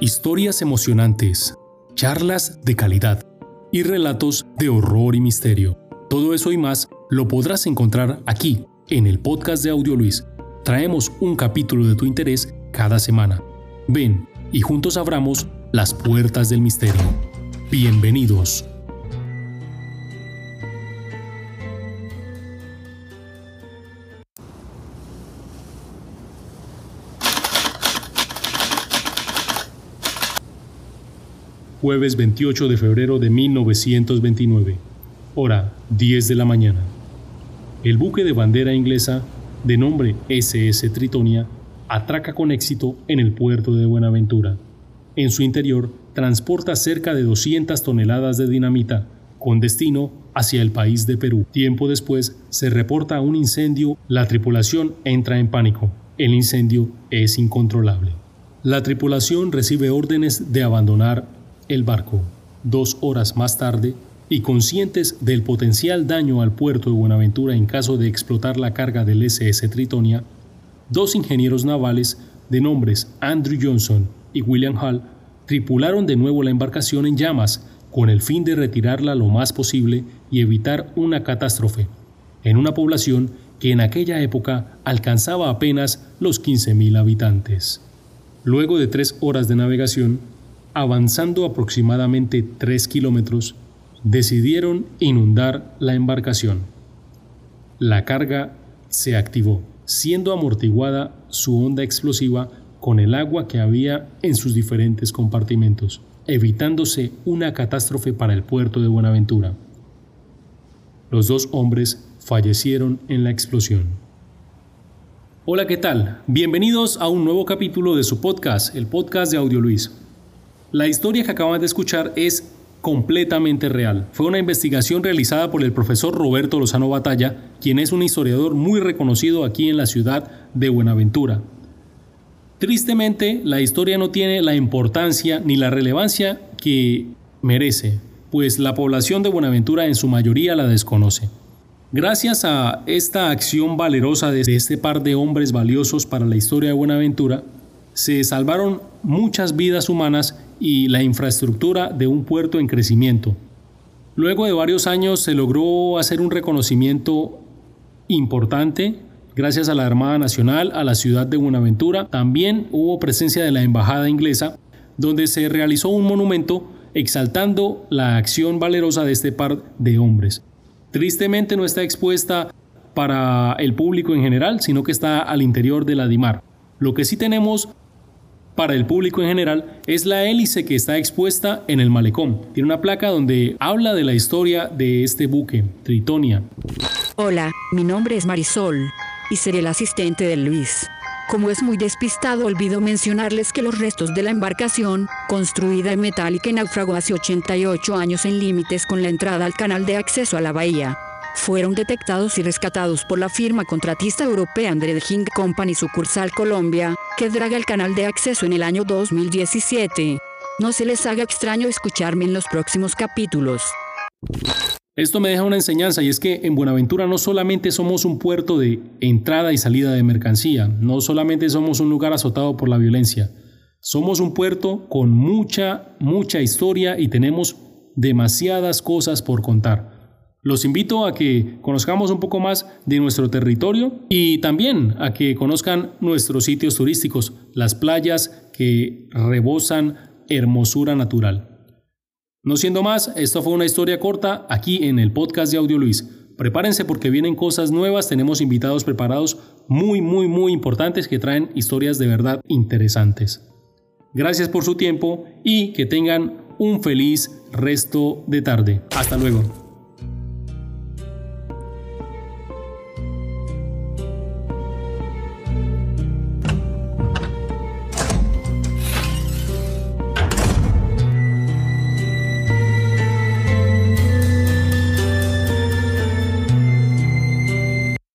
historias emocionantes, charlas de calidad y relatos de horror y misterio. Todo eso y más lo podrás encontrar aquí, en el podcast de Audio Luis. Traemos un capítulo de tu interés cada semana. Ven y juntos abramos las puertas del misterio. Bienvenidos. Jueves 28 de febrero de 1929. Hora 10 de la mañana. El buque de bandera inglesa, de nombre SS Tritonia, atraca con éxito en el puerto de Buenaventura. En su interior transporta cerca de 200 toneladas de dinamita, con destino hacia el país de Perú. Tiempo después se reporta un incendio, la tripulación entra en pánico. El incendio es incontrolable. La tripulación recibe órdenes de abandonar el barco. Dos horas más tarde, y conscientes del potencial daño al puerto de Buenaventura en caso de explotar la carga del SS Tritonia, dos ingenieros navales de nombres Andrew Johnson y William Hall tripularon de nuevo la embarcación en llamas con el fin de retirarla lo más posible y evitar una catástrofe en una población que en aquella época alcanzaba apenas los 15.000 habitantes. Luego de tres horas de navegación, avanzando aproximadamente 3 kilómetros, decidieron inundar la embarcación. La carga se activó, siendo amortiguada su onda explosiva con el agua que había en sus diferentes compartimentos, evitándose una catástrofe para el puerto de Buenaventura. Los dos hombres fallecieron en la explosión. Hola, ¿qué tal? Bienvenidos a un nuevo capítulo de su podcast, el podcast de Audio Luis. La historia que acaban de escuchar es completamente real. Fue una investigación realizada por el profesor Roberto Lozano Batalla, quien es un historiador muy reconocido aquí en la ciudad de Buenaventura. Tristemente, la historia no tiene la importancia ni la relevancia que merece, pues la población de Buenaventura en su mayoría la desconoce. Gracias a esta acción valerosa de este par de hombres valiosos para la historia de Buenaventura, se salvaron muchas vidas humanas y la infraestructura de un puerto en crecimiento. Luego de varios años se logró hacer un reconocimiento importante gracias a la Armada Nacional, a la ciudad de Buenaventura. También hubo presencia de la Embajada inglesa, donde se realizó un monumento exaltando la acción valerosa de este par de hombres. Tristemente no está expuesta para el público en general, sino que está al interior de la DIMAR. Lo que sí tenemos para el público en general es la hélice que está expuesta en el malecón. Tiene una placa donde habla de la historia de este buque, Tritonia. Hola, mi nombre es Marisol y seré el asistente de Luis. Como es muy despistado, olvido mencionarles que los restos de la embarcación, construida en metálica y naufragó hace 88 años en límites con la entrada al canal de acceso a la bahía, fueron detectados y rescatados por la firma contratista europea Andre King Company sucursal Colombia, que draga el canal de acceso en el año 2017. No se les haga extraño escucharme en los próximos capítulos. Esto me deja una enseñanza y es que en Buenaventura no solamente somos un puerto de entrada y salida de mercancía, no solamente somos un lugar azotado por la violencia, somos un puerto con mucha, mucha historia y tenemos demasiadas cosas por contar. Los invito a que conozcamos un poco más de nuestro territorio y también a que conozcan nuestros sitios turísticos, las playas que rebosan hermosura natural. No siendo más, esto fue una historia corta aquí en el podcast de Audio Luis. Prepárense porque vienen cosas nuevas, tenemos invitados preparados muy, muy, muy importantes que traen historias de verdad interesantes. Gracias por su tiempo y que tengan un feliz resto de tarde. Hasta luego.